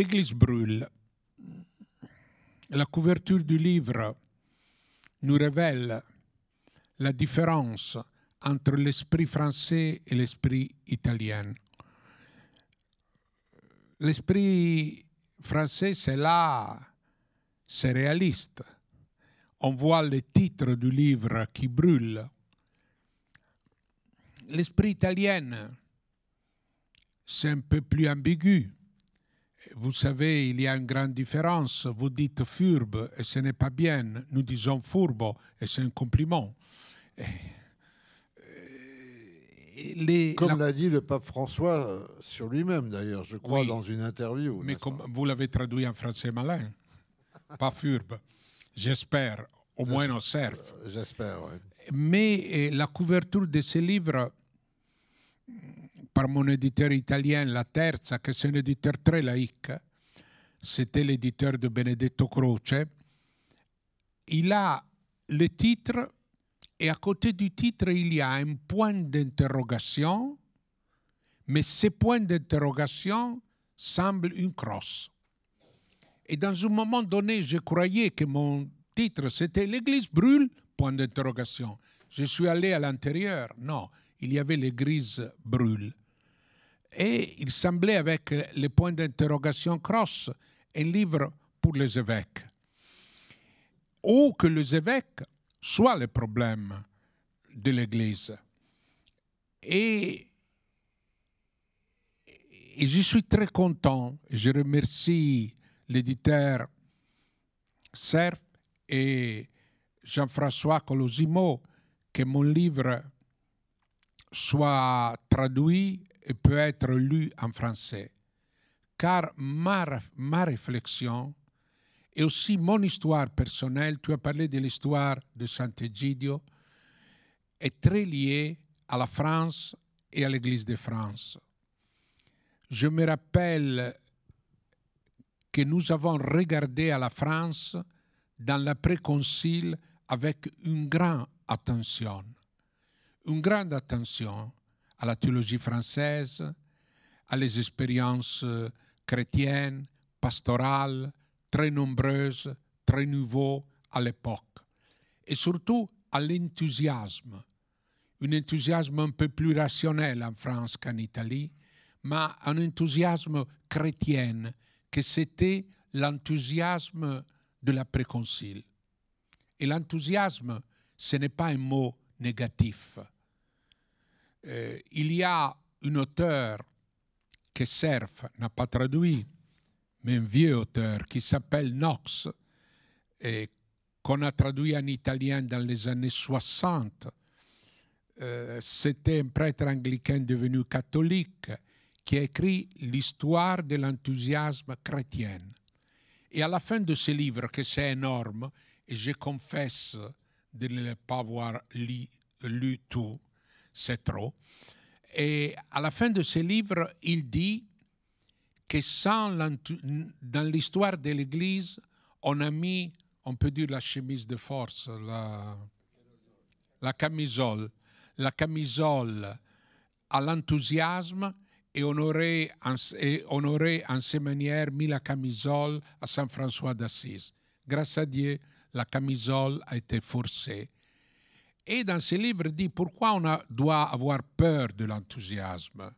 L'église brûle. La couverture du livre nous révèle la différence entre l'esprit français et l'esprit italien. L'esprit français, c'est là, c'est réaliste. On voit le titre du livre qui brûle. L'esprit italien, c'est un peu plus ambigu. Vous savez, il y a une grande différence. Vous dites furbe et ce n'est pas bien. Nous disons fourbo et c'est un compliment. Les, comme l'a dit le pape François euh, sur lui-même, d'ailleurs, je crois, dans une interview. Mais comme vous l'avez traduit en français malin, pas furbe. J'espère, au moins en serve. J'espère, oui. Mais la couverture de ce livre, par mon éditeur italien, La Terza, que c'est un éditeur très laïque, c'était l'éditeur de Benedetto Croce, il a le titre et à côté du titre, il y a un point d'interrogation, mais ce point d'interrogation semble une crosse. Et dans un moment donné, je croyais que mon titre, c'était L'Église brûle, point d'interrogation. Je suis allé à l'intérieur. Non, il y avait L'Église brûle. Et il semblait, avec le point d'interrogation crosse, un livre pour les évêques. Ou que les évêques soit le problème de l'Église. Et, et, je suis très content, je remercie l'éditeur Cerf et Jean-François Colosimo que mon livre soit traduit peut être lu en français. Car ma, réflexion et aussi mon histoire personnelle. Tu as parlé de l'histoire de Sant'Egidio, est très liée à la France et à l'Église de France. Je me rappelle que nous avons regardé à la France dans l'après-concile avec une grande attention, une grande attention à la théologie française, à les expériences chrétiennes, pastorales, très nombreuses, très nouveaux à l'époque. Et surtout à l'enthousiasme. Un enthousiasme un peu plus rationnel en France qu'en Italie, mais un enthousiasme chrétien, que c'était l'enthousiasme de la préconcile. Et l'enthousiasme, ce n'est pas un mot négatif. Euh, il y a un auteur que Cerf n'a pas traduit, mais un vieux auteur qui s'appelle Knox, et qu'on a traduit en italien dans les années 60. Euh, c'était un prêtre anglican devenu catholique qui a écrit l'histoire de l'enthousiasme chrétien. Et à la fin de ce livre, que c'est énorme, et je confesse de ne pas avoir lu tout, c'est trop, et à la fin de ce livre, il dit que sans dans l'histoire de l'Église, on a mis, on peut dire la chemise de force, la, camisole, la camisole à l'enthousiasme et on en ces manières mis la camisole à Saint François d'Assise. Grâce à Dieu, la camisole a été forcée. Et dans ce livre, dit pourquoi on doit avoir peur de l'enthousiasme?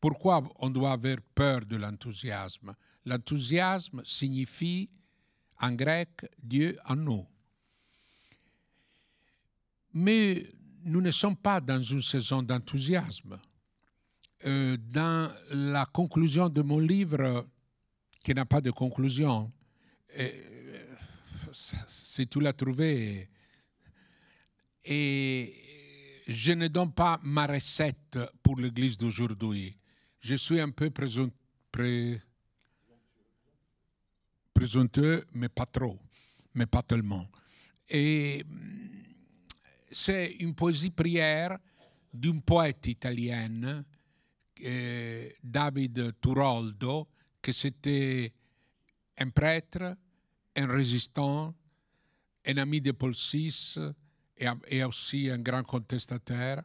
Pourquoi on doit avoir peur de l'enthousiasme? L'enthousiasme signifie en grec Dieu en nous. Mais nous ne sommes pas dans une saison d'enthousiasme. Euh, dans la conclusion de mon livre, qui n'a pas de conclusion, si tu l'as trouvé, et je ne donne pas ma recette pour l'Église d'aujourd'hui je suis un peu présomptueux, mais pas trop, mais pas tellement. Et c'est une poésie prière d'un poète italien, euh, David Turoldo, que c'était un prêtre, un résistant, un ami de Paul VI et, et aussi un grand contestataire.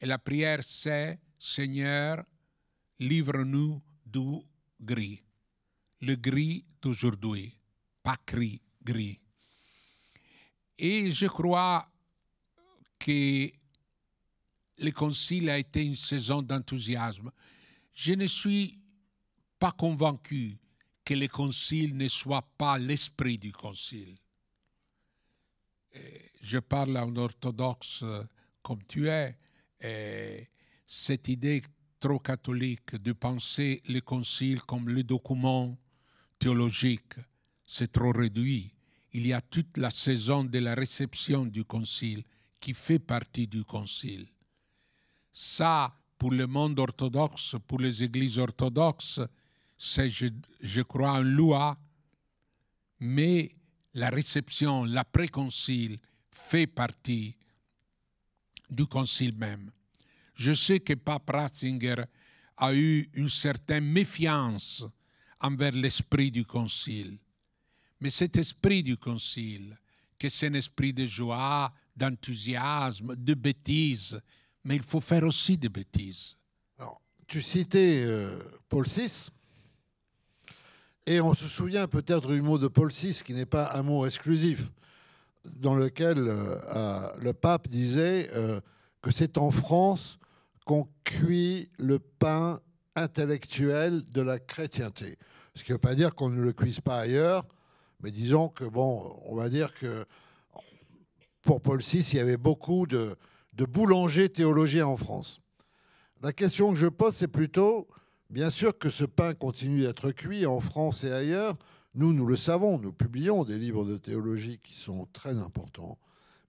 Et la prière, c'est Seigneur, livre-nous du gris. le gris d'aujourd'hui, pas gris, gris. Et je crois que le concile a été une saison d'enthousiasme. Je ne suis pas convaincu que le concile ne soit pas l'esprit du concile. Je parle en orthodoxe comme tu es. Et cette idée trop catholique de penser le concile comme le document théologique, c'est trop réduit. Il y a toute la saison de la réception du concile qui fait partie du concile. Ça, pour le monde orthodoxe, pour les églises orthodoxes, c'est, je, crois, un loi, mais la réception, l'après-concile, fait partie du concile même. Je sais que Pape Ratzinger a eu une certaine méfiance envers l'esprit du concile. Mais cet esprit du concile, que c'est un esprit de joie, d'enthousiasme, de bêtises, mais il faut faire aussi des bêtises. tu citais euh, Paul VI, et on se souvient peut-être du mot de Paul VI, qui n'est pas un mot exclusif, dans lequel euh, le pape disait euh, que c'est en France qu'on cuit le pain intellectuel de la chrétienté. Ce qui ne veut pas dire qu'on ne le cuise pas ailleurs, mais disons que, bon, on va dire que pour Paul VI, il y avait beaucoup de, de boulangers théologiens en France. La question que je pose, c'est plutôt, bien sûr que ce pain continue d'être cuit en France et ailleurs. Nous, nous le savons, nous publions des livres de théologie qui sont très importants.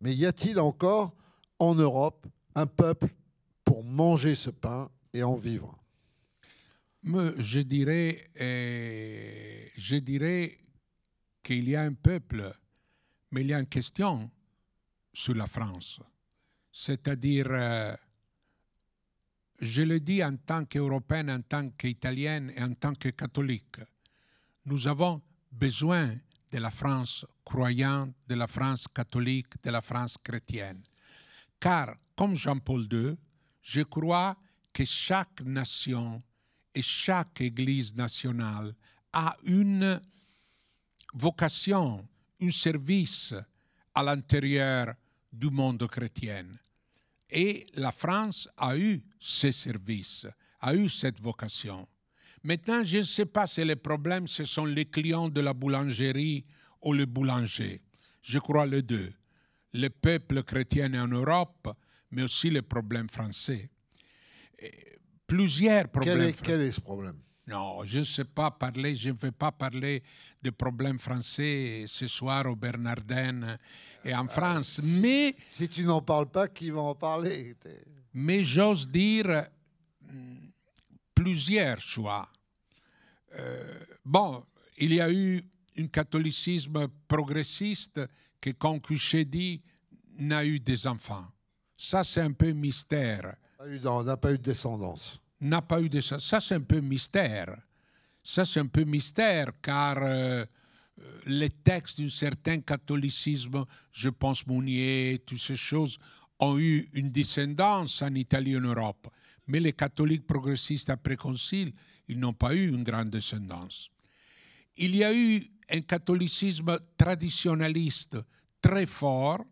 Mais y a-t-il encore en Europe un peuple pour manger ce pain et en vivre? Je dirais, euh, je dirais qu'il y a un peuple, mais il y a une question sur la France. C'est-à-dire, euh, je le dis en tant qu'Européenne, en tant qu'Italienne et en tant que catholique, nous avons besoin de la France croyante, de la France catholique, de la France chrétienne. Car, comme Jean-Paul II, je crois que chaque nation et chaque Église nationale a une vocation, un service à l'intérieur du monde chrétien. Et la France a eu ce service, a eu cette vocation. Maintenant, je ne sais pas si les problèmes, ce sont les clients de la boulangerie ou le boulanger. Je crois les deux. Le peuple chrétien en Europe mais aussi les problèmes français. Plusieurs problèmes. Quel est, ce problème? Non, je ne sais pas parler, je ne vais pas parler de problèmes français ce soir au Bernardin et en France. si, mais si tu n'en parles pas, qui va en parler? Mais j'ose dire hmm, plusieurs choix. Euh, bon, il y a eu un catholicisme progressiste qui, comme Cuchet dit, n'a eu des enfants. Ça, c'est un peu mystère. N'a pas eu de descendance. N'a pas eu de Ça, c'est un peu mystère. Ça, c'est un peu mystère, car euh, les textes d'un certain catholicisme, je pense Mounier, toutes ces choses, ont eu une descendance en Italie et en Europe. Mais les catholiques progressistes après Concile, ils n'ont pas eu une grande descendance. Il y a eu un catholicisme traditionnaliste très fort,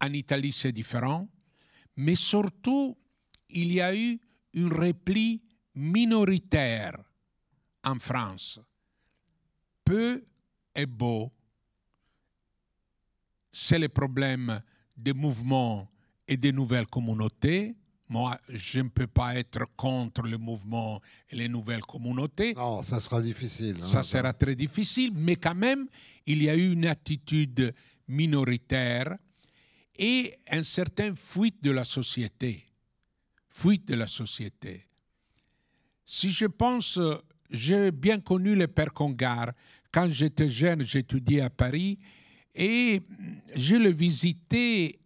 en Italie, c'est différent. Mais surtout, il y a eu un repli minoritaire en France. Peu et beau, c'est le problème des mouvements et des nouvelles communautés. Moi, je ne peux pas être contre le mouvement et les nouvelles communautés. Non, ça sera difficile. Hein, ça sera très difficile, mais quand même, il y a eu une attitude minoritaire et un certain fuite de la société. Fuite de la société. Si je pense, j'ai bien connu le père Congar. Quand j'étais jeune, j'étudiais à Paris et je le visitais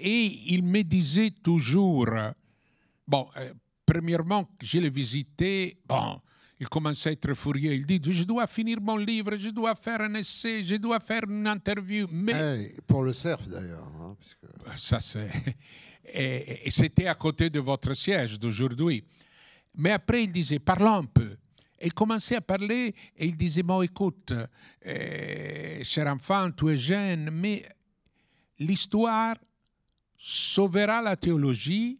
et il me disait toujours, bon, euh, premièrement, je le visitais, bon, il commençait à être furieux. Il dit Je dois finir mon livre, je dois faire un essai, je dois faire une interview. Mais... pour le CERF d'ailleurs. Hein, Ça, c'est. Et, c'était à côté de votre siège d'aujourd'hui. Mais après, il disait Parlons un peu. Et il commençait à parler et il disait, bon, écoute, euh, cher enfant, tu es jeune, mais l'histoire sauvera la théologie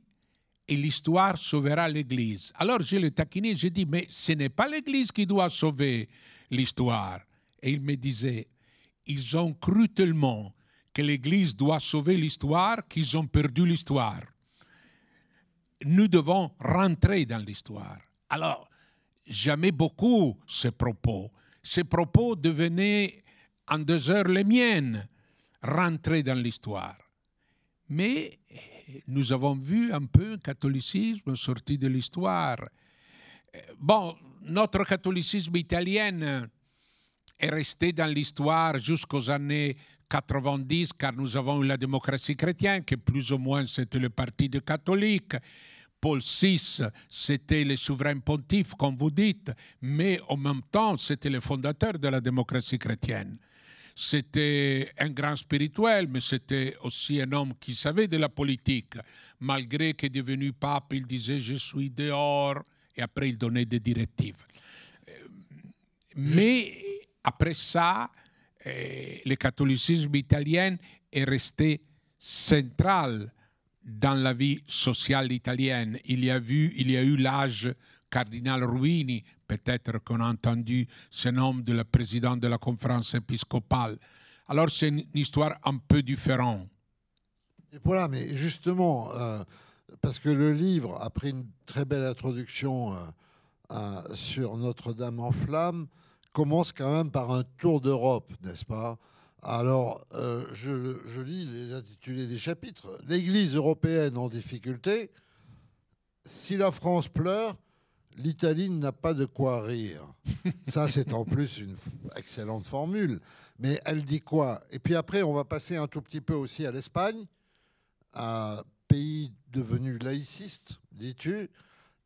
et l'histoire sauvera l'Église. Alors je le taquinais, je dis, mais ce n'est pas l'Église qui doit sauver l'histoire. Et il me disait, ils ont cru tellement que l'Église doit sauver l'histoire qu'ils ont perdu l'histoire. Nous devons rentrer dans l'histoire. Alors, j'aimais beaucoup ces propos. Ces propos devenaient en deux heures les miennes, rentrer dans l'histoire. Mais nous avons vu un peu un catholicisme sorti de l'histoire. Bon, notre catholicisme italien est resté dans l'histoire jusqu'aux années 90, car nous avons eu la démocratie chrétienne, qui plus ou moins c'était le parti des catholiques. Paul VI, c'était le souverain pontife, comme vous dites, mais en même temps, c'était le fondateur de la démocratie chrétienne. C'était un grand spirituel, mais c'était aussi un homme qui savait de la politique. Malgré qu'il est devenu pape, il disait Je suis dehors, et après il donnait des directives. Mais après ça, eh, le catholicisme italien est resté central dans la vie sociale italienne. Il y a, vu, il y a eu l'âge cardinal Ruini, peut-être qu'on a entendu ce nom de la présidente de la conférence épiscopale. Alors c'est une histoire un peu différente. Voilà, mais justement, euh, parce que le livre a pris une très belle introduction euh, sur Notre-Dame en flammes, commence quand même par un tour d'Europe, n'est-ce pas? Alors, euh, je, lis les intitulés des chapitres. L'Église européenne en difficulté. Si la France pleure, l'Italie n'a pas de quoi rire. Ça, c'est en plus une excellente formule. Mais elle dit quoi? Et puis après, on va passer un tout petit peu aussi à l'Espagne, un pays devenu laïciste, dis-tu,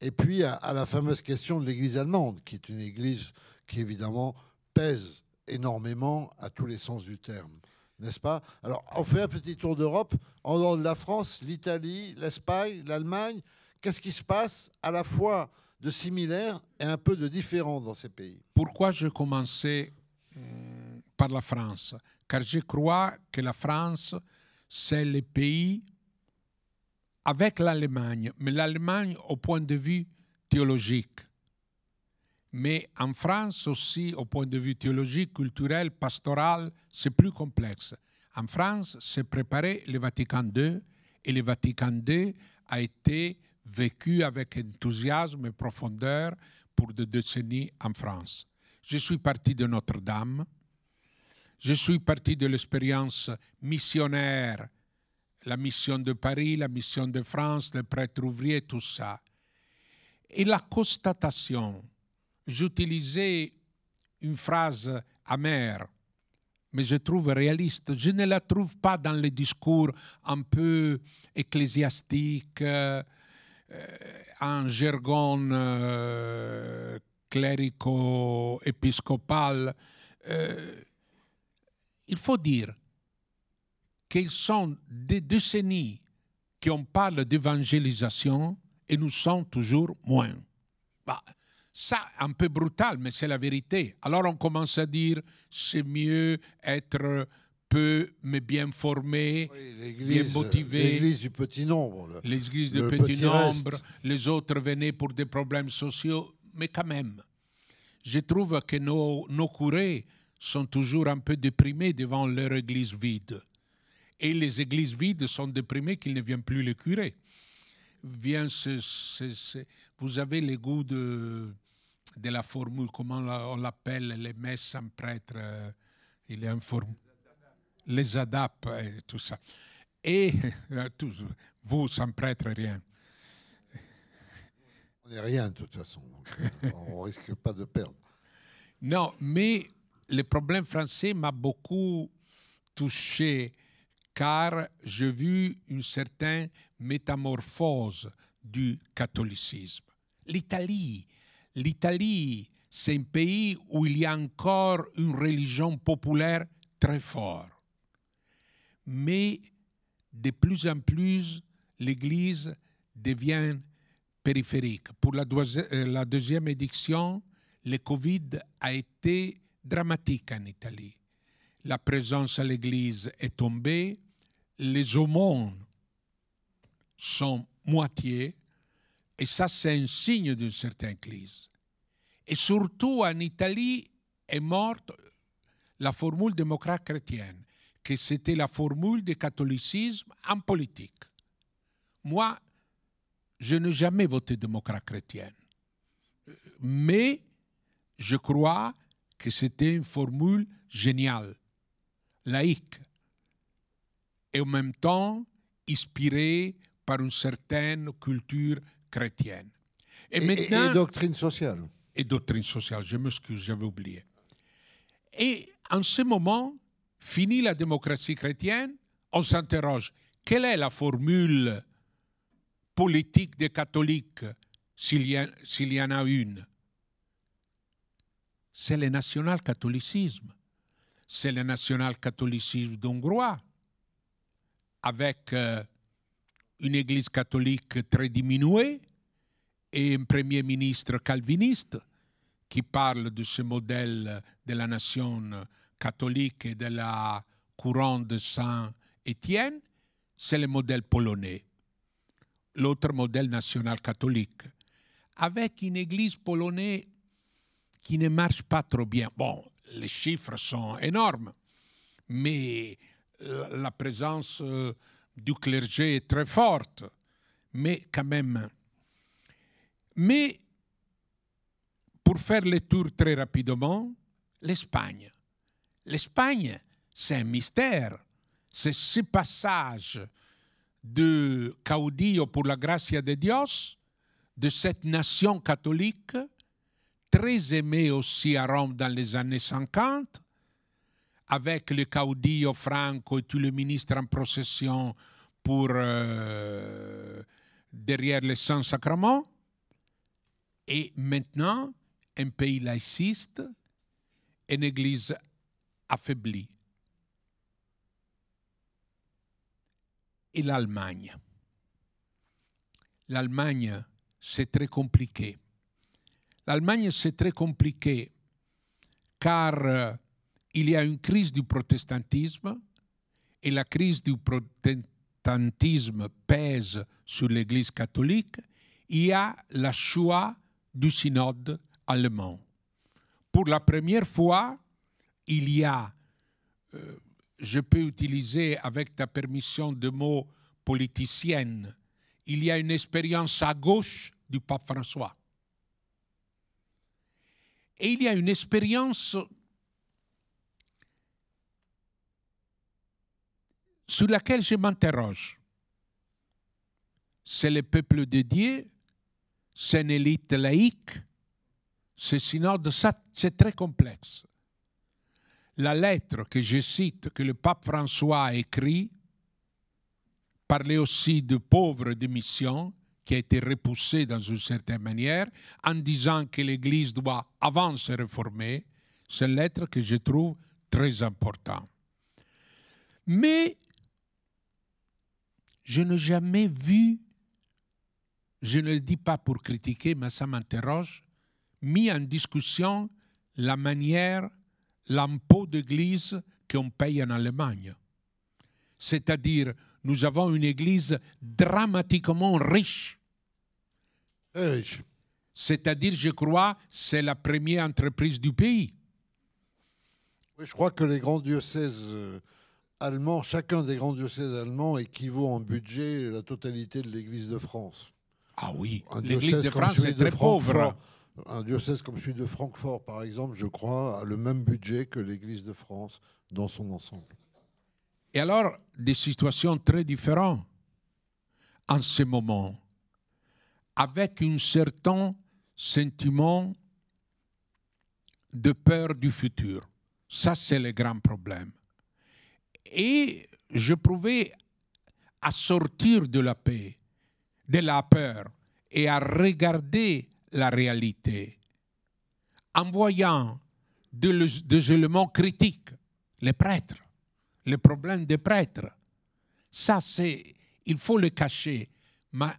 et puis à, la fameuse question de l'Église allemande, qui est une Église qui évidemment pèse énormément à tous les sens du terme. N'est-ce pas? Alors, on fait un petit tour d'Europe, en dehors de la France, l'Italie, l'Espagne, l'Allemagne. Qu'est-ce qui se passe à la fois de similaire et un peu de différent dans ces pays? Pourquoi je commençais par la France? Car je crois que la France, c'est le pays avec l'Allemagne, mais l'Allemagne au point de vue théologique. Mais en France aussi, au point de vue théologique, culturel, pastoral, c'est plus complexe. En France, c'est préparé le Vatican II et le Vatican II a été vécu avec enthousiasme et profondeur pour des décennies en France. Je suis parti de Notre-Dame, je suis parti de l'expérience missionnaire, la mission de Paris, la mission de France, les prêtres ouvriers, tout ça. Et la constatation j'utilisais une phrase amère, mais je trouve réaliste. Je ne la trouve pas dans les discours un peu ecclésiastiques, euh, en jargon euh, clérico-épiscopal. Euh, il faut dire qu'ils sont des décennies qu'on parle d'évangélisation et nous sommes toujours moins. Bah, ça, un peu brutal, mais c'est la vérité. Alors on commence à dire, c'est mieux être peu, mais bien formé, oui, bien motivé. L'église du petit nombre. L'église du petit, petit nombre. Reste. Les autres venaient pour des problèmes sociaux, mais quand même. Je trouve que nos, nos curés sont toujours un peu déprimés devant leur église vide. Et les églises vides sont déprimées qu'ils ne viennent plus les curés. Vient ce, ce, ce, vous avez le goût de, de la formule, comment on l'appelle, les messes en prêtre, euh, il est un formule. Les adap et tout ça. Et tout, vous, sans prêtre, rien. On n'est rien de toute façon, donc, on ne risque pas de perdre. Non, mais le problème français m'a beaucoup touché car j'ai vu une certaine métamorphose du catholicisme. L'Italie, l'Italie, c'est un pays où il y a encore une religion populaire très forte. Mais de plus en plus, l'Église devient périphérique. Pour la, la deuxième édition, le Covid a été dramatique en Italie. La présence à l'église est tombée, les aumônes sont moitié, et ça c'est un signe d'une certaine crise. Et surtout en Italie est morte la formule démocrate chrétienne, que c'était la formule du catholicisme en politique. Moi, je n'ai jamais voté démocrate chrétienne, mais je crois que c'était une formule géniale, laïque, et en même temps inspirée par une certaine culture chrétienne. Et, maintenant, et doctrine sociale. Et doctrine sociale, je m'excuse, j'avais oublié. Et en ce moment, fini la démocratie chrétienne, on s'interroge, quelle est la formule politique des catholiques s'il y, en a une? C'est le national-catholicisme. C'est le national-catholicisme hongrois, avec euh, une église catholique très diminuée et un premier ministre calviniste qui parle de ce modèle de la nation catholique et de la couronne de Saint Étienne, c'est le modèle polonais, l'autre modèle national catholique, avec une église polonaise qui ne marche pas trop bien. Bon, les chiffres sont énormes, mais la présence euh, du clergé est très forte, mais quand même. Mais pour faire le tour très rapidement, l'Espagne. L'Espagne, c'est un mystère. C'est ce passage de caudillo pour la gracia de Dios, de cette nation catholique, très aimée aussi à Rome dans les années 50, avec le caudillo Franco et tous les ministres en procession pour euh, derrière les Saint-Sacrements. Et maintenant, un pays laïciste, une église affaiblie. Et l'Allemagne. L'Allemagne, c'est très compliqué. L'Allemagne, c'est très compliqué car euh, il y a une crise du protestantisme et la crise du protestantisme pèse sur l'Église catholique. Il y a la choix du synode allemand. Pour la première fois, il y a, euh, je peux utiliser avec ta permission de mots politicienne, il y a une expérience à gauche du pape François. Et il y a une expérience sur laquelle je m'interroge. C'est le peuple de Dieu, c'est une élite laïque, ce synode, c'est très complexe. La lettre que je cite, que le pape François a écrite, parlait aussi de pauvres de mission qui a été repoussé dans une certaine manière, en disant que l'Église doit avant se réformer. C'est une lettre que je trouve très importante. Mais je n'ai jamais vu, je ne le dis pas pour critiquer, mais ça m'interroge, mis en discussion la manière, l'impôt d'église qu'on paye en Allemagne. C'est-à-dire, nous avons une église dramatiquement riche. C'est-à-dire, je crois, c'est la première entreprise du pays. Oui, je crois que les grands diocèses euh, allemands, chacun des grands diocèses allemands équivaut en budget la totalité de l'Église de France. Ah oui, l'Église de France est très pauvre. Un diocèse comme celui de Francfort, par exemple, je crois, a le même budget que l'Église de France dans son ensemble. Et alors, des situations très différentes en ce moment, avec un certain sentiment de peur du futur. Ça, c'est le grand problème. Et je pouvais à sortir de la paix, de la peur, et à regarder la réalité en voyant des éléments critiques, les prêtres, les problèmes des prêtres. Ça, c'est, il faut le cacher. Mais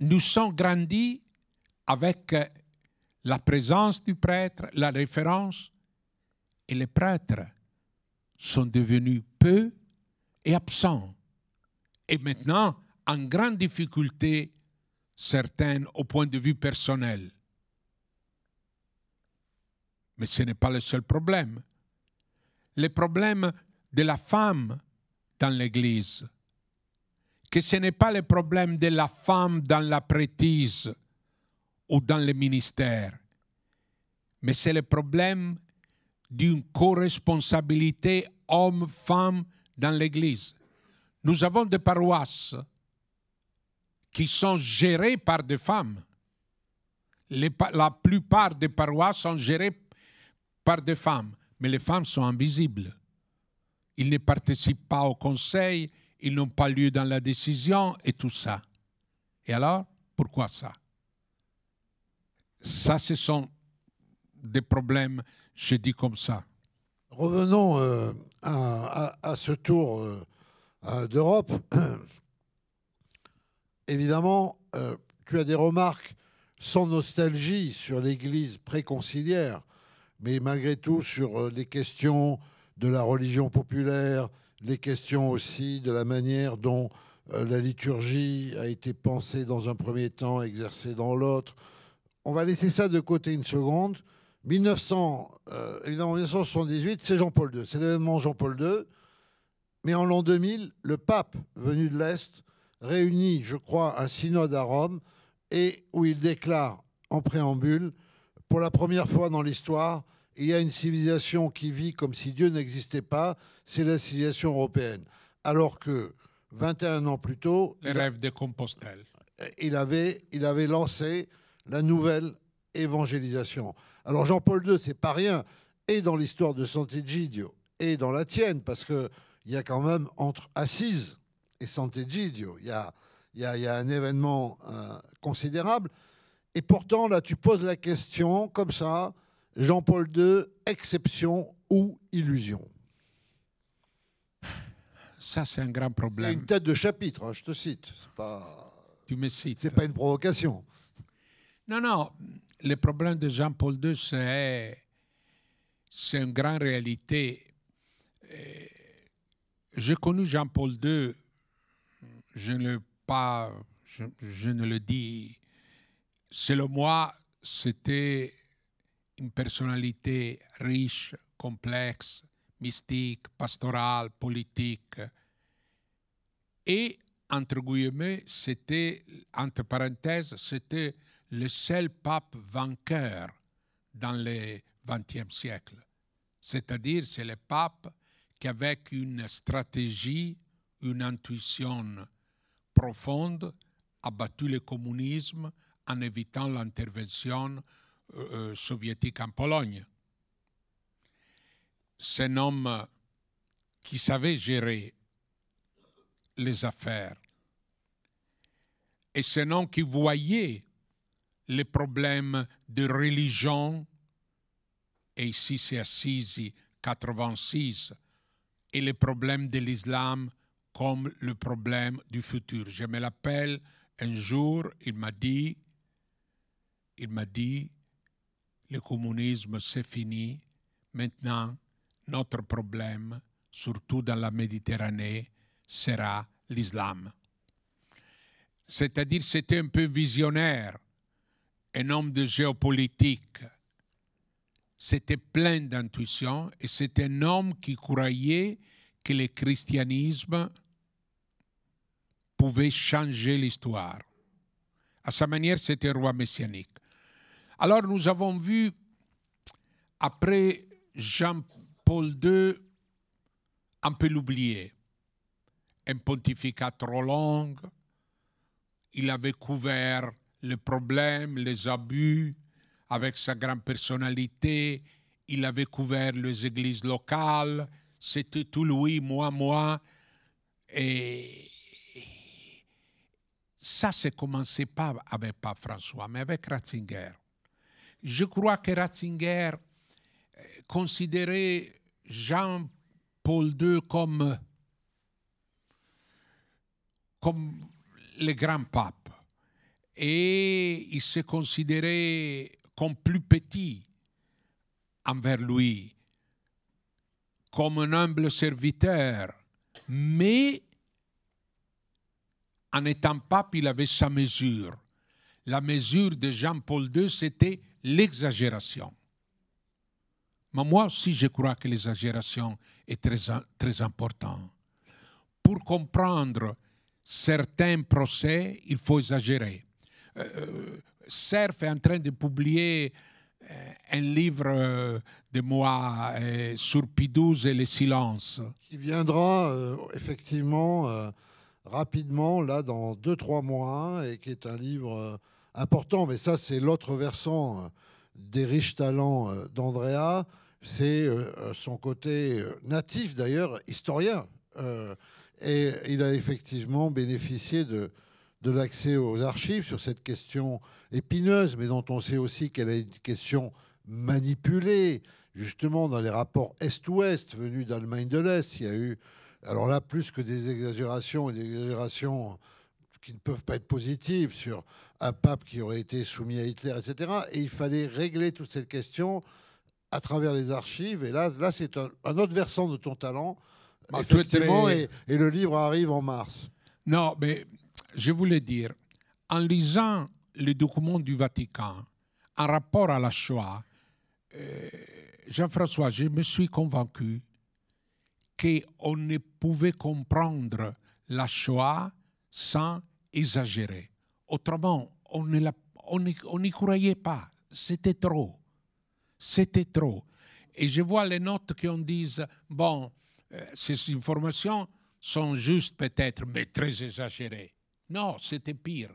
nous sommes grandis avec la présence du prêtre, la référence, et les prêtres sont devenus peu et absents. Et maintenant, en grande difficulté, certaines au point de vue personnel. Mais ce n'est pas le seul problème. Le problème de la femme dans l'Église, que ce n'est pas le problème de la femme dans la prêtrise ou dans le ministère, mais c'est le problème d'une co-responsabilité homme-femme dans l'Église. Nous avons des paroisses qui sont gérées par des femmes. la plupart des paroisses sont gérées par des femmes, mais les femmes sont invisibles. Ils ne participent pas au conseil, ils n'ont pas lieu dans la décision et tout ça. Et alors, pourquoi ça? Ça, ce sont des problèmes, je dis comme ça. Revenons euh, à, ce tour euh, d'Europe. Évidemment, euh, tu as des remarques sans nostalgie sur l'Église préconciliaire, mais malgré tout sur les questions de la religion populaire, les questions aussi de la manière dont la liturgie a été pensée dans un premier temps, exercée dans l'autre. On va laisser ça de côté une seconde. 1900, euh, évidemment, 1978, c'est Jean-Paul II, c'est l'événement Jean-Paul II. Mais en l'an 2000, le pape venu de l'Est réunit, je crois, un synode à Rome et où il déclare en préambule, pour la première fois dans l'histoire, il y a une civilisation qui vit comme si Dieu n'existait pas, c'est la civilisation européenne. Alors que 21 ans plus tôt... Les rêves de Compostelle. Il avait, il avait lancé la nouvelle évangélisation. Alors Jean-Paul II, c'est pas rien, et dans l'histoire de Sant'Egidio, et dans la tienne, parce qu'il y a quand même entre Assise et Sant'Egidio, il y a, y, a, y a un événement euh, considérable. Et pourtant, là, tu poses la question comme ça, Jean-Paul II, exception ou illusion? Ça, c'est un grand problème. Une tête de chapitre, hein, je te cite. Pas... Tu me cites. C'est pas une provocation. Non, non. Le problème de Jean-Paul II, c'est, c'est une grande réalité. J'ai connu Jean-Paul II, je ne, le dis, selon moi, c'était une personnalité riche, complexe, mystique, pastorale, politique. Et, entre guillemets, c'était, entre parenthèses, c'était le seul pape vainqueur dans le XXe siècle. C'est-à-dire, c'est le pape qui, avec une stratégie, une intuition profonde, a battu le communisme en évitant l'intervention euh, euh, soviétique en Pologne. C'est un homme qui savait gérer les affaires. Et c'est un homme qui voyait les problèmes de religion, et ici c'est Assisi 86, et les problèmes de l'islam comme le problème du futur. Je me l'appelle un jour, il m'a dit, il m'a dit, le communisme c'est fini, maintenant notre problème, surtout dans la Méditerranée, sera l'islam. C'est-à-dire c'était un peu visionnaire un homme de géopolitique. C'était plein d'intuition et c'était un homme qui croyait que le christianisme pouvait changer l'histoire. À sa manière, c'était roi messianique. Alors nous avons vu, après Jean-Paul II, on peut l'oublier, un pontificat trop long, il avait couvert les problèmes, les abus, avec sa grande personnalité. Il avait couvert les églises locales. C'était tout lui, moi, moi. Et ça, c'est commencé pas avec pas François, mais avec Ratzinger. Je crois que Ratzinger euh, considérait Jean-Paul II comme, comme le grand pape et il se considérait comme plus petit envers lui, comme un humble serviteur, mais en étant pape, il avait sa mesure. La mesure de Jean-Paul II, c'était l'exagération. Mais moi aussi, je crois que l'exagération est très, très importante. Pour comprendre certains procès, il faut exagérer. Euh, Cerf est en train de publier euh, un livre euh, de moi euh, sur Pidouze et le silence. Qui viendra euh, effectivement euh, rapidement, là, dans 2-3 mois, et qui est un livre euh, important. Mais ça, c'est l'autre versant euh, des riches talents euh, d'Andrea. C'est euh, son côté euh, natif, d'ailleurs, historien. Euh, et il a effectivement bénéficié de, de l'accès aux archives sur cette question épineuse, mais dont on sait aussi qu'elle est une question manipulée, justement dans les rapports Est-Ouest venus d'Allemagne de l'Est. Il y a eu, alors là, plus que des exagérations et des exagérations qui ne peuvent pas être positives sur un pape qui aurait été soumis à Hitler, etc. Et il fallait régler toute cette question à travers les archives. Et là, là c'est un, un autre versant de ton talent. Effectivement, et, et le livre arrive en mars. Non, mais je voulais dire, en lisant les documents du Vatican en rapport à la Shoah, euh, Jean-François, je me suis convaincu qu'on ne pouvait comprendre la Shoah sans exagérer. Autrement, on n'y croyait pas. C'était trop. C'était trop. Et je vois les notes qui en disent, bon, euh, ces informations sont justes peut-être, mais très exagérées. Non, c'était pire.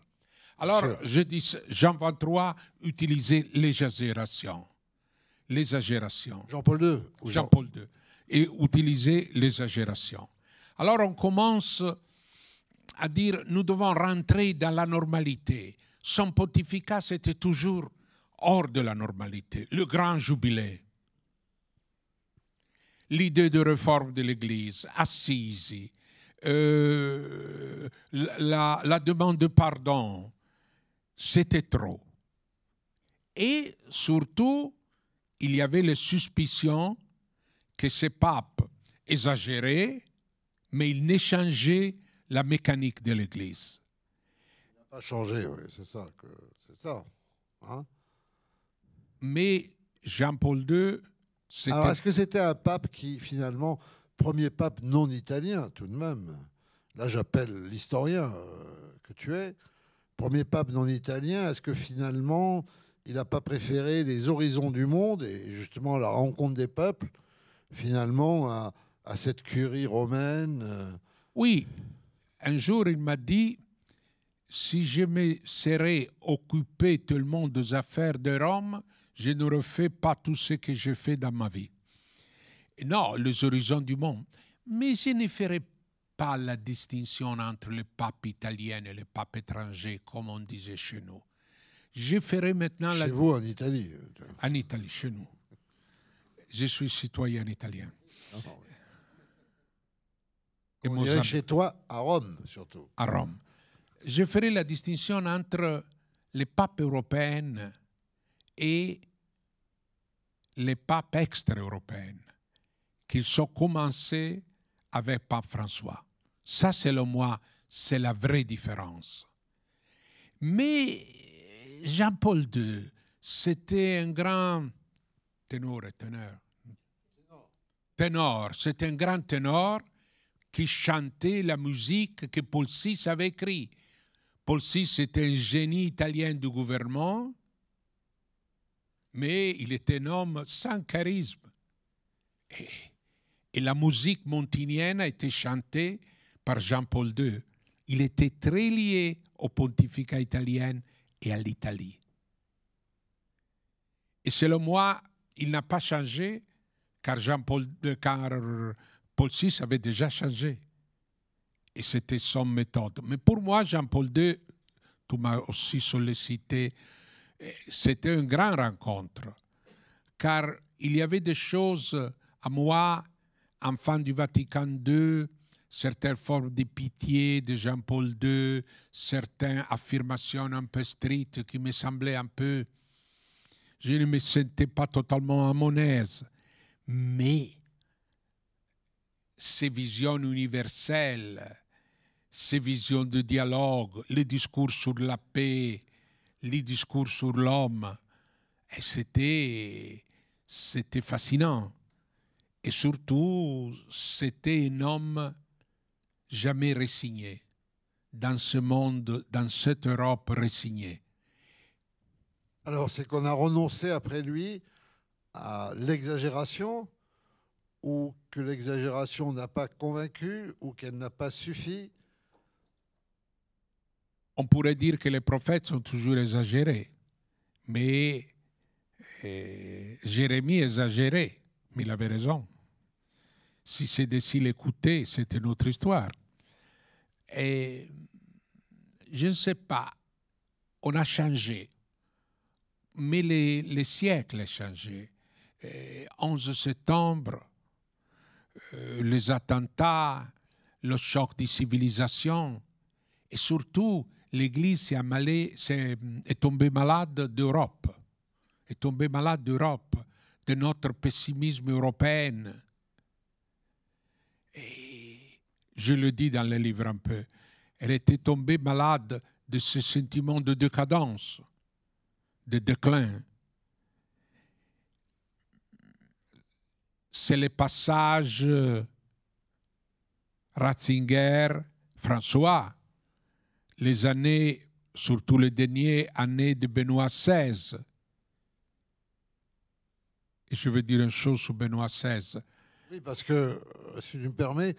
Alors, je dis, Jean 23 utilisait l'exagération. L'exagération. Jean-Paul II. Jean-Paul II, et utiliser l'exagération. Alors on commence à dire nous devons rentrer dans la normalité. Son pontificat, c'était toujours hors de la normalité, le grand jubilé. L'idée de réforme de l'Église, Assisi, euh, la, la demande de pardon, c'était trop. Et surtout, il y avait les suspicions que ce pape exagérait, mais il n'échangeait la mécanique de l'Église. pas changé, oui, c'est ça. que- C'est ça. Hein Mais Jean-Paul II, c'était... Alors, est-ce que c'était un pape qui, finalement, premier pape non italien, tout de même Là, j'appelle l'historien euh, que tu es. Premier pape non italien, est-ce que finalement, il n'a pas préféré les horizons du monde et justement la rencontre des peuples, finalement, à, cette curie romaine euh, Oui, un jour il m'a dit, si je me serais occupé tellement des affaires de Rome, je n'aurais fait pas tout ce que j'ai fait dans ma vie. Et non, les horizons du monde. Mais je ne ferai pas la distinction entre le pape italien et le pape étranger, comme on disait chez nous. Je ferai maintenant la chez vous en Italie. en Italie, chez nous. Je suis citoyen italien. Et On mon dirait ami- chez toi, à Rome, surtout. à Rome. Je ferai la distinction entre les papes européens et les papes extra-européens, qui sont commencés avec Pape François. Ça, selon moi, c'est la vraie différence. Mais Jean-Paul II, c'était un grand ténor et ténor. Ténor, c'est un grand ténor qui chantait la musique que Paul VI avait écrite. Paul VI était un génie italien du gouvernement, mais il était un homme sans charisme. Et, et la musique montinienne a été chantée par Jean-Paul II. Il était très lié au pontificat italien et à l'Italie. Et selon moi, il n'a pas changé car Jean-Paul Paul VI avait déjà changé. Et c'était son méthode. Mais pour moi, Jean-Paul II, tu m'as aussi sollicité, c'était une grande rencontre. Car il y avait des choses à moi, enfant du Vatican II, certaines formes de pitié de Jean-Paul II, certaines affirmations un peu strictes qui me semblaient un peu... Je ne me sentais pas totalement à mon aise. Mais ces visions universelles, ces visions de dialogue, les discours sur la paix, les discours sur l'homme, c'était, c'était fascinant. Et surtout, c'était un homme jamais résigné dans ce monde, dans cette Europe résignée. Alors, c'est qu'on a renoncé après lui à l'exagération ou que l'exagération n'a pas convaincu ou qu'elle n'a pas suffi? On pourrait dire que les prophètes sont toujours exagérés, mais eh, Jérémie exagérait, mais il avait raison. Si c'est de l'écouter, c'était notre histoire. Et je ne sais pas, on a changé, mais les, les siècles ont changé. Et 11 septembre, euh, les attentats, le choc des civilisations, et surtout l'Église est, amalée- est tombée malade d'Europe, est tombée malade d'Europe, de notre pessimisme européen. Et je le dis dans le livre un peu, elle était tombée malade de ce sentiment de décadence, de déclin. C'est le passage Ratzinger, François, les années, surtout les dernières années de Benoît XVI. Et je veux dire une chose sur Benoît XVI. Oui, parce que, euh, si tu me permets,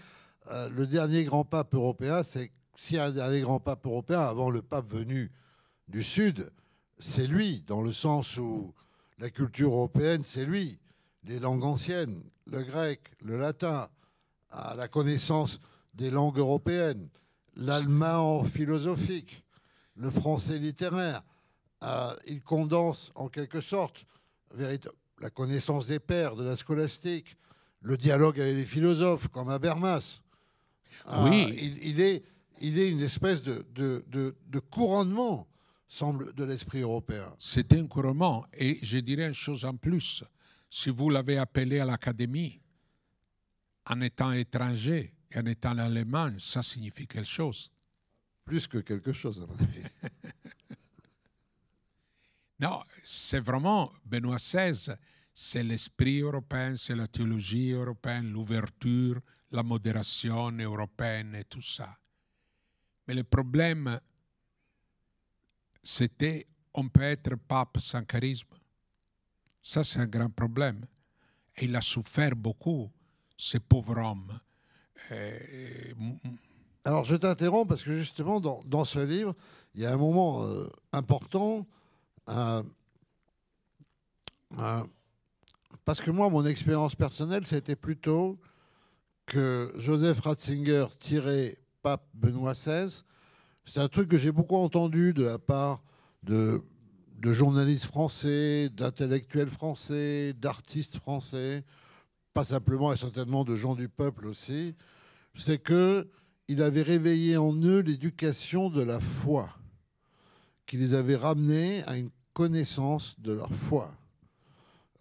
euh, le dernier grand pape européen, c'est a un dernier grand pape européen avant le pape venu du Sud, c'est lui, dans le sens où la culture européenne, c'est lui. Les langues anciennes, le grec, le latin, la connaissance des langues européennes, l'allemand philosophique, le français littéraire. Euh, il condense en quelque sorte la connaissance des pères, de la scolastique, le dialogue avec les philosophes, comme Habermas. Euh, Oui. il, il est, il est une espèce de, de, de- de couronnement, semble, de l'esprit européen. C'est un couronnement. Et je dirais une chose en plus. Si vous l'avez appelé à l'académie, en étant étranger et en étant en Allemagne, ça signifie quelque chose. Plus que quelque chose, à mon avis. Non, c'est vraiment Benoît XVI, c'est l'esprit européen, c'est la théologie européenne, l'ouverture, la modération européenne et tout ça. Mais le problème, c'était on peut être pape sans charisme. Ça, c'est un grand problème. Et il a souffert beaucoup, ce pauvre homme. Euh, Alors, je t'interromps parce que justement, dans, dans ce livre, il y a un moment euh, important. Parce que moi, mon expérience personnelle, c'était plutôt que Joseph Ratzinger tirait pape Benoît XVI. C'est un truc que j'ai beaucoup entendu de la part de, journalistes français, d'intellectuels français, d'artistes français, pas simplement et certainement de gens du peuple aussi. C'est que il avait réveillé en eux l'éducation de la foi, qui les avait ramenés à une connaissance de leur foi.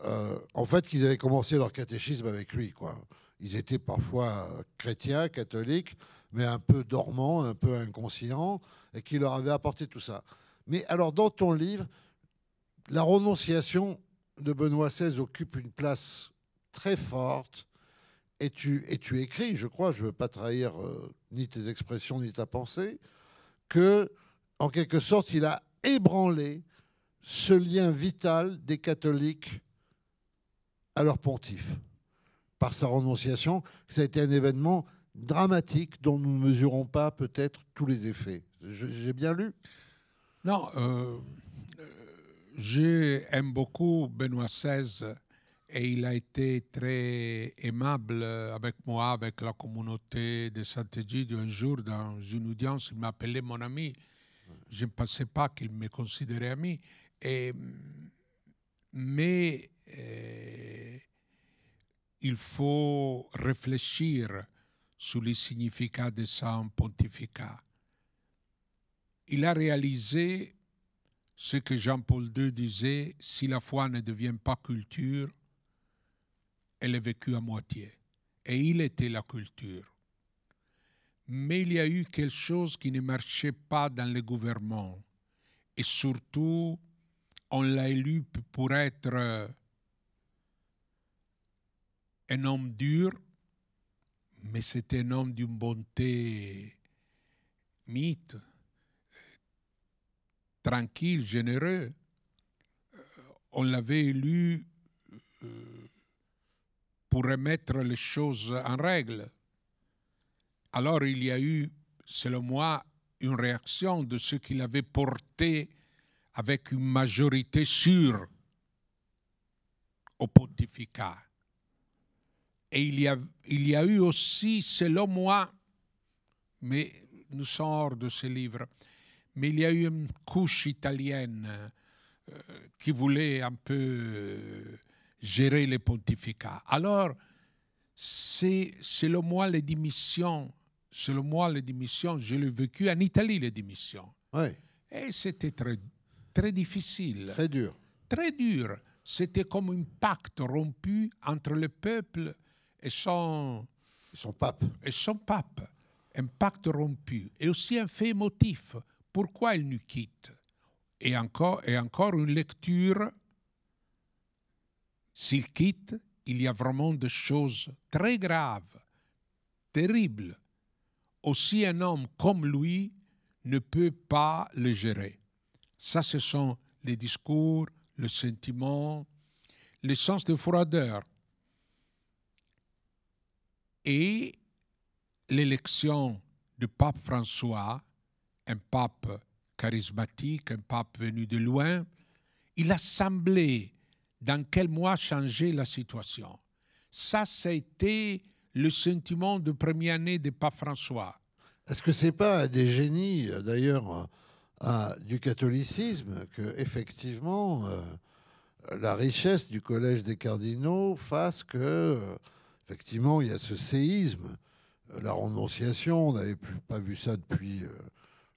Euh, en fait, qu'ils avaient commencé leur catéchisme avec lui. Quoi. Ils étaient parfois euh, chrétiens, catholiques, mais un peu dormants, un peu inconscients, et qui leur avait apporté tout ça. Mais alors, dans ton livre, la renonciation de Benoît XVI occupe une place très forte et tu, et tu écris, je crois, je ne veux pas trahir euh, ni tes expressions ni ta pensée, que, en quelque sorte, il a ébranlé ce lien vital des catholiques à leur pontife par sa renonciation. Ça a été un événement dramatique dont nous ne mesurons pas peut-être tous les effets. J'ai bien lu? Non, euh, euh, j'aime beaucoup Benoît XVI et il a été très aimable avec moi, avec la communauté de Saint-Egidio. Un jour, dans une audience, il m'appelait mon ami. Je ne pensais pas qu'il me considérait ami. Et, mais euh, il faut réfléchir sur les significats de son pontificat. Il a réalisé ce que Jean-Paul II disait, si la foi ne devient pas culture, elle est vécue à moitié. Et il était la culture. Mais il y a eu quelque chose qui ne marchait pas dans le gouvernement. Et surtout, on l'a élu pour être un homme dur, mais c'était un homme d'une bonté mythe, tranquille, généreux. On l'avait élu euh, pour remettre les choses en règle. Alors il y a eu, selon moi, une réaction de ceux qui l'avaient porté avec une majorité sûre au pontificat. Et il y, a, il y a eu aussi, selon moi, mais nous sommes hors de ce livre, mais il y a eu une couche italienne euh, qui voulait un peu euh, gérer les pontificats. Alors, c'est selon moi les démissions, selon moi les démissions, je l'ai vécu en Italie les démissions. Oui. Et c'était très, très difficile. Très dur. Très dur. C'était comme un pacte rompu entre le peuple et son, son pape. Et son pape. Un pacte rompu. Et aussi un fait émotif. Pourquoi il nous quitte? Et encore, et encore une lecture. S'il quitte, il y a vraiment des choses très graves, terribles. Aussi un homme comme lui ne peut pas le gérer. Ça, ce sont les discours, le sentiment, le sens de froideur et l'élection du pape François, un pape charismatique, un pape venu de loin, il a semblé dans quel mois changer la situation. Ça, c'était le sentiment de première année du pape François. Est-ce que c'est pas des génies, d'ailleurs, du catholicisme, que effectivement euh, la richesse du collège des cardinaux fasse que effectivement, il y a ce séisme, euh, la renonciation, on n'avait pas vu ça depuis euh,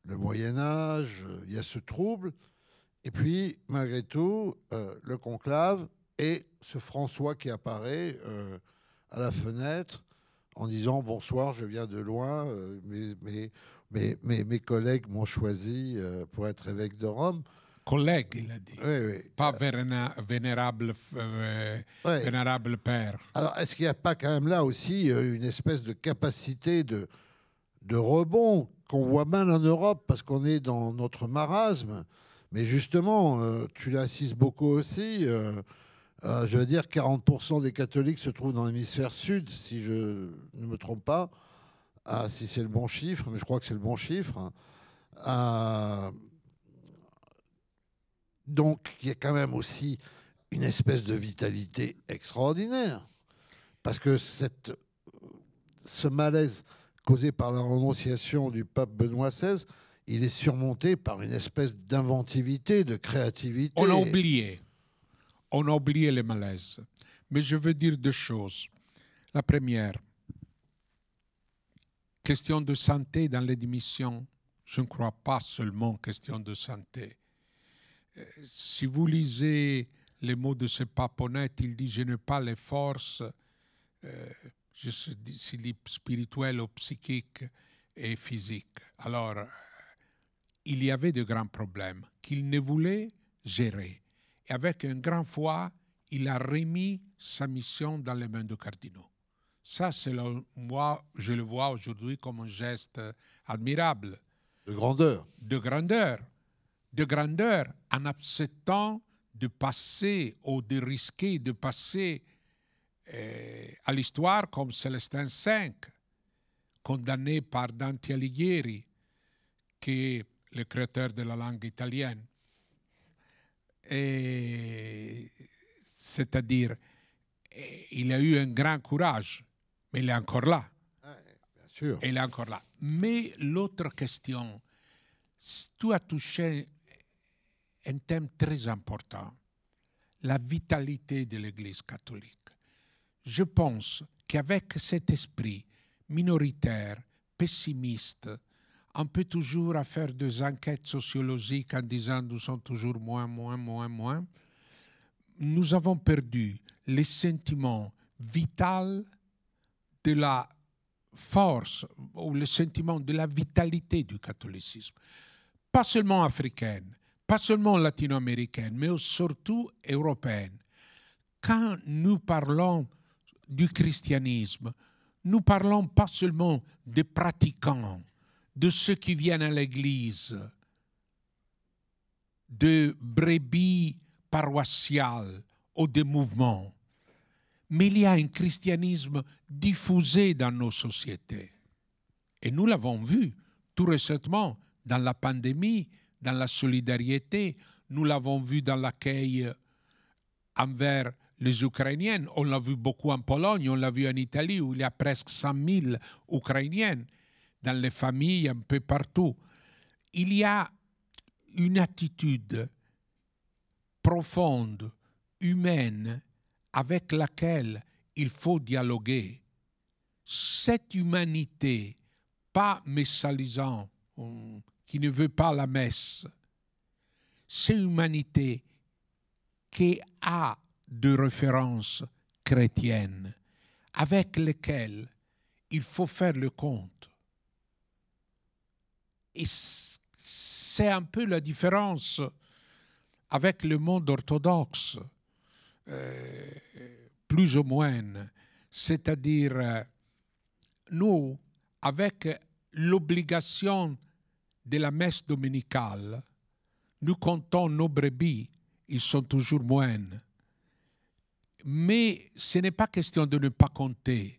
le Moyen Âge, il y a ce trouble, et puis malgré tout, euh, le conclave et ce François qui apparaît à la fenêtre en disant bonsoir, je viens de loin, mes, mes, collègues m'ont choisi pour être évêque de Rome collègue, il a dit. Oui, oui. Pas vénérable, euh, vénérable père. Alors, est-ce qu'il n'y a pas quand même là aussi euh, une espèce de capacité de, de rebond qu'on voit mal en Europe parce qu'on est dans notre marasme? Mais justement, euh, tu l'assises beaucoup aussi. je veux dire, 40% des catholiques se trouvent dans l'hémisphère sud, si je ne me trompe pas. Ah, si c'est le bon chiffre, mais je crois que c'est le bon chiffre. Ah, donc il y a quand même aussi une espèce de vitalité extraordinaire. Parce que ce malaise causé par la renonciation du pape Benoît XVI, il est surmonté par une espèce d'inventivité, de créativité. On a oublié. On a oublié les malaises. Mais je veux dire deux choses. La première, question de santé dans les démissions. Je ne crois pas seulement question de santé si vous lisez les mots de ce pape honnête, il dit Je n'ai pas les forces, euh, spirituelles ou psychiques et physiques. Alors, euh, il y avait de grands problèmes qu'il ne voulait gérer. Et avec un grand foi, il a remis sa mission dans les mains de cardinaux. Ça, c'est moi, je le vois aujourd'hui comme un geste admirable. De grandeur. De grandeur de grandeur en acceptant de passer ou de risquer de passer euh, à l'histoire comme Célestin V, condamné par Dante Alighieri, qui est le créateur de la langue italienne. C'est-à-dire, il a eu un grand courage, mais il est encore là. bien sûr. Il est encore là. Mais l'autre question, tu as touché un thème très important, la vitalité de l'Église catholique. Je pense qu'avec cet esprit, minoritaire, pessimiste, on peut toujours faire des enquêtes sociologiques en disant nous sommes toujours moins, moins, moins, moins. Nous avons perdu les sentiments vital de la force ou le sentiment de la vitalité du catholicisme. Pas seulement africaine, pas seulement latino-américaine, mais surtout européenne. Quand nous parlons du christianisme, nous parlons pas seulement des pratiquants, de ceux qui viennent à l'église, de brebis paroissiales ou de mouvements, mais il y a un christianisme diffusé dans nos sociétés. Et nous l'avons vu tout récemment dans la pandémie, dans la solidarité, nous l'avons vu dans l'accueil envers les Ukrainiennes, on l'a vu beaucoup en Pologne, on l'a vu en Italie où il y a presque 100 000 Ukrainiennes dans les familles un peu partout. Il y a une attitude profonde, humaine, avec laquelle il faut dialoguer. Cette humanité, pas messalisant, qui ne veut pas la messe, c'est humanité qui a de références chrétiennes avec lesquelles il faut faire le compte. Et c'est un peu la différence avec le monde orthodoxe, euh, plus ou moins. C'est-à-dire, euh, nous, avec l'obligation de la messe dominicale, nous comptons nos brebis, ils sont toujours moines. Mais ce n'est pas question de ne pas compter,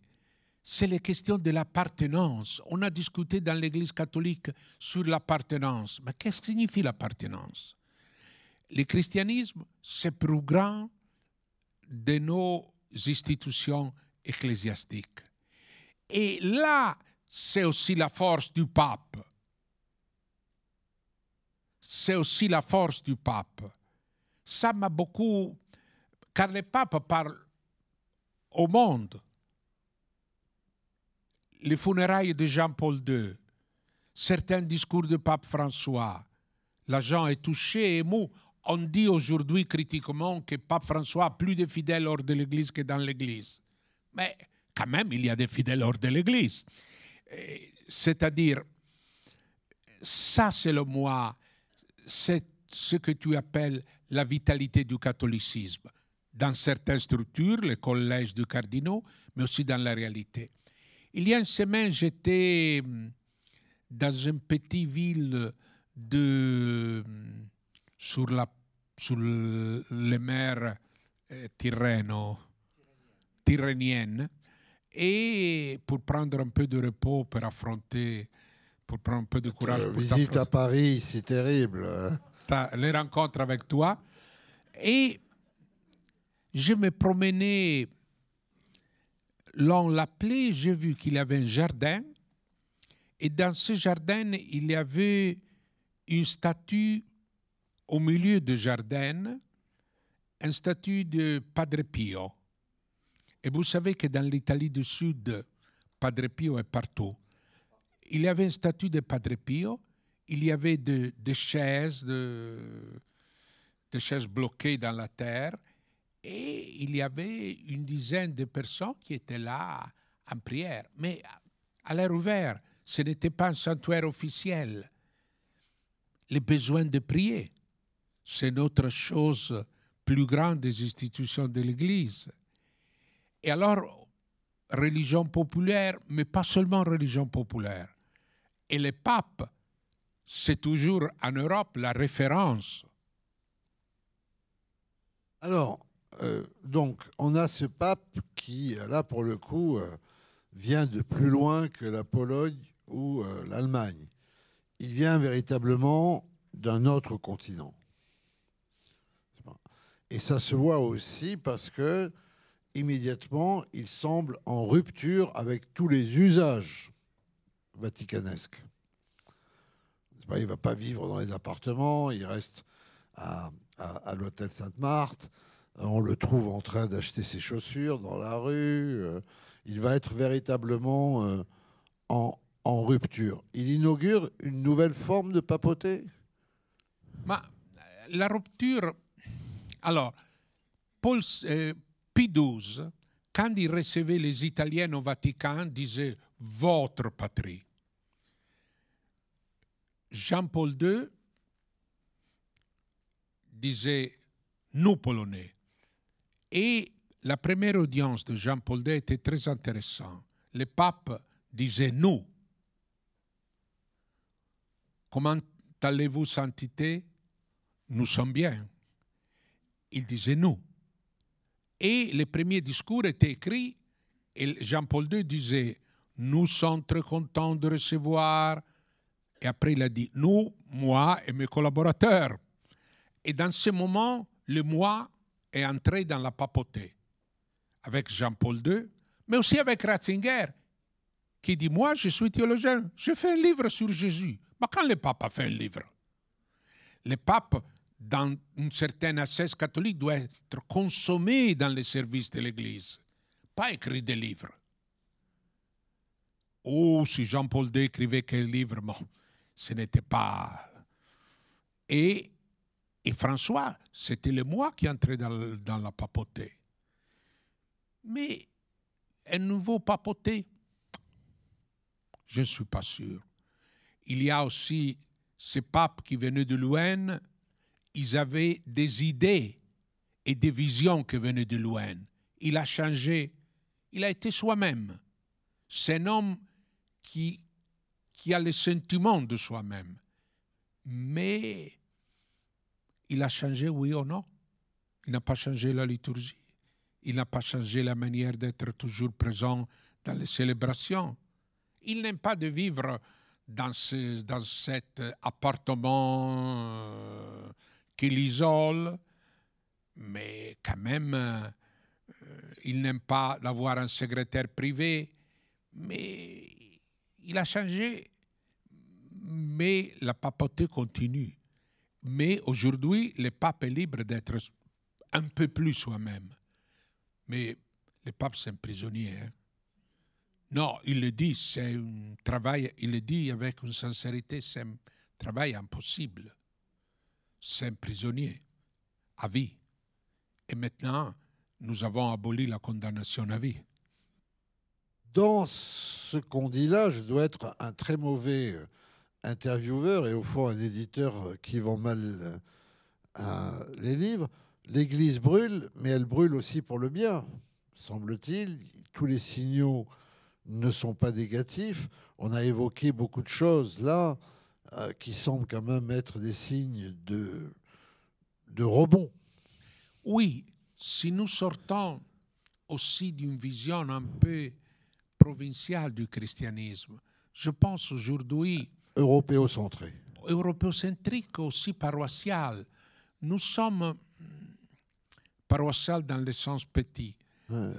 c'est la question de l'appartenance. On a discuté dans l'Église catholique sur l'appartenance. Mais qu'est-ce que signifie l'appartenance? Le christianisme, c'est plus grand de nos institutions ecclésiastiques. Et là, c'est aussi la force du pape c'est aussi la force du pape. Ça m'a beaucoup... Car le pape parle au monde. Les funérailles de Jean-Paul II, certains discours de pape François, la gens est touché ému. On dit aujourd'hui critiquement que pape François a plus de fidèles hors de l'Église que dans l'Église. Mais quand même, il y a des fidèles hors de l'Église. C'est-à-dire, ça c'est le moi c'est ce que tu appelles la vitalité du catholicisme, dans certaines structures, les collèges du cardinaux, mais aussi dans la réalité. Il y a une semaine, j'étais hum, dans une petite ville de, hum, sur, la, sur les mers euh, tyrrhéniennes, et pour prendre un peu de repos, pour affronter pour prendre un peu de courage. La visite à Paris, c'est terrible. Les rencontres avec toi. Et je me promenais l'on l'appelait, j'ai vu qu'il y avait un jardin. Et dans ce jardin, il y avait une statue au milieu du jardin, une statue de Padre Pio. Et vous savez que dans l'Italie du Sud, Padre Pio est partout il y avait un statut de Padre Pio, il y avait des chaises, de, chaises bloquées dans la terre, et il y avait une dizaine de personnes qui étaient là en prière, mais à l'air ouvert. Ce n'était pas un sanctuaire officiel. Les besoins de prier, c'est notre chose plus grande des institutions de l'Église. Et alors, religion populaire, mais pas seulement religion populaire. Et le pape, c'est toujours en Europe la référence. Alors, euh, donc, on a ce pape qui, là, pour le coup, euh, vient de plus loin que la Pologne ou euh, l'Allemagne. Il vient véritablement d'un autre continent. Et ça se voit aussi parce que, immédiatement, il semble en rupture avec tous les usages vaticanesque. il ne va pas vivre dans les appartements, il reste à, l'hôtel Sainte-Marthe. On le trouve en train d'acheter ses chaussures dans la rue. Euh, il va être véritablement euh, en, rupture. Il inaugure une nouvelle forme de papauté? La rupture. Alors, Paul, euh, Pie XII, quand il recevait les Italiens au Vatican, disait votre patrie. Jean-Paul II disait nous Polonais. Et la première audience de Jean-Paul II était très intéressante. Le pape disait nous. Comment allez-vous, sainteté? Nous sommes bien. Il disait nous. Et les premiers discours étaient écrits et Jean-Paul II disait Nous sommes très contents de recevoir. Et après, il a dit Nous, moi et mes collaborateurs. Et dans ce moment, le moi est entré dans la papauté avec Jean-Paul II, mais aussi avec Ratzinger, qui dit Moi, je suis théologien, je fais un livre sur Jésus. Mais quand le pape a fait un livre Le pape, dans une certaine assise catholique, doit être consommé dans les services de l'Église, pas écrire des livres. Oh, si Jean-Paul II écrivait quel livre, bon, ce n'était pas. Et, et François, c'était le moi qui entrait dans, dans la papauté. Mais un nouveau papauté, je ne suis pas sûr. Il y a aussi ces papes qui venaient de loin, ils avaient des idées et des visions qui venaient de loin. Il a changé, il a été soi-même. C'est un homme qui, qui a le sentiment de soi-même. Mais il a changé, oui ou non? Il n'a pas changé la liturgie. Il n'a pas changé la manière d'être toujours présent dans les célébrations. Il n'aime pas de vivre dans, ce, dans cet appartement euh, qui l'isole, mais quand même, euh, il n'aime pas d'avoir un secrétaire privé, mais il a changé. Mais la papauté continue. Mais aujourd'hui, le pape est libre d'être un peu plus soi-même. Mais le pape, c'est un prisonnier. Hein? Non, il le dit, c'est un travail, il le dit avec une sincérité, c'est un travail impossible. C'est un prisonnier à vie. Et maintenant, nous avons aboli la condamnation à vie. Dans ce qu'on dit là, je dois être un très mauvais euh, intervieweur et au fond un éditeur euh, qui vend mal euh, les livres. L'Église brûle, mais elle brûle aussi pour le bien, semble-t-il. Tous les signaux ne sont pas négatifs. On a évoqué beaucoup de choses là euh, qui semblent quand même être des signes de, de rebond. Oui, si nous sortons aussi d'une vision un peu provinciale du christianisme, je pense aujourd'hui Européocentré. européocentrique, aussi paroissial. Nous sommes paroissial dans le sens petit. Ouais.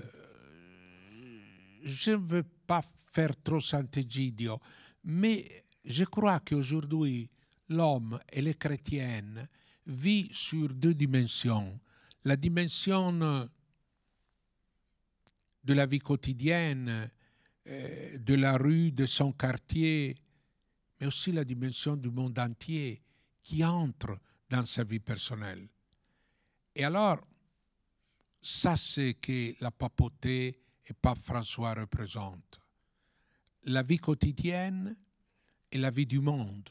Je ne veux pas faire trop Sant'Egidio, mais je crois qu'aujourd'hui, l'homme et les chrétiennes vivent sur deux dimensions. La dimension de la vie quotidienne, euh, de la rue, de son quartier, mais aussi la dimension du monde entier qui entre dans sa vie personnelle. Et alors, ça c'est que la papauté et pape François représente. La vie quotidienne et la vie du monde.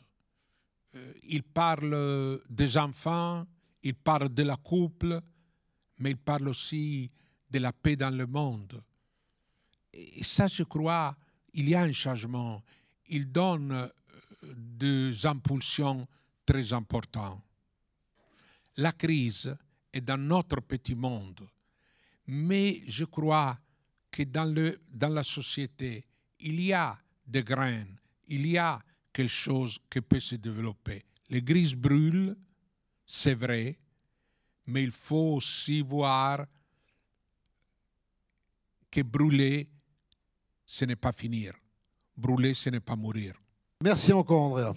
Euh, il parle des enfants, il parle de la couple, mais il parle aussi de la paix dans le monde. Et ça, je crois, il y a un changement. Il donne euh, des impulsions très importantes. La crise est dans notre petit monde, mais je crois que dans, le, dans la société, il y a des graines, il y a quelque chose qui peut se développer. L'église brûle, c'est vrai, mais il faut aussi voir que brûler, ce n'est pas finir. Brûler, ce n'est pas mourir. Merci encore, Andrea.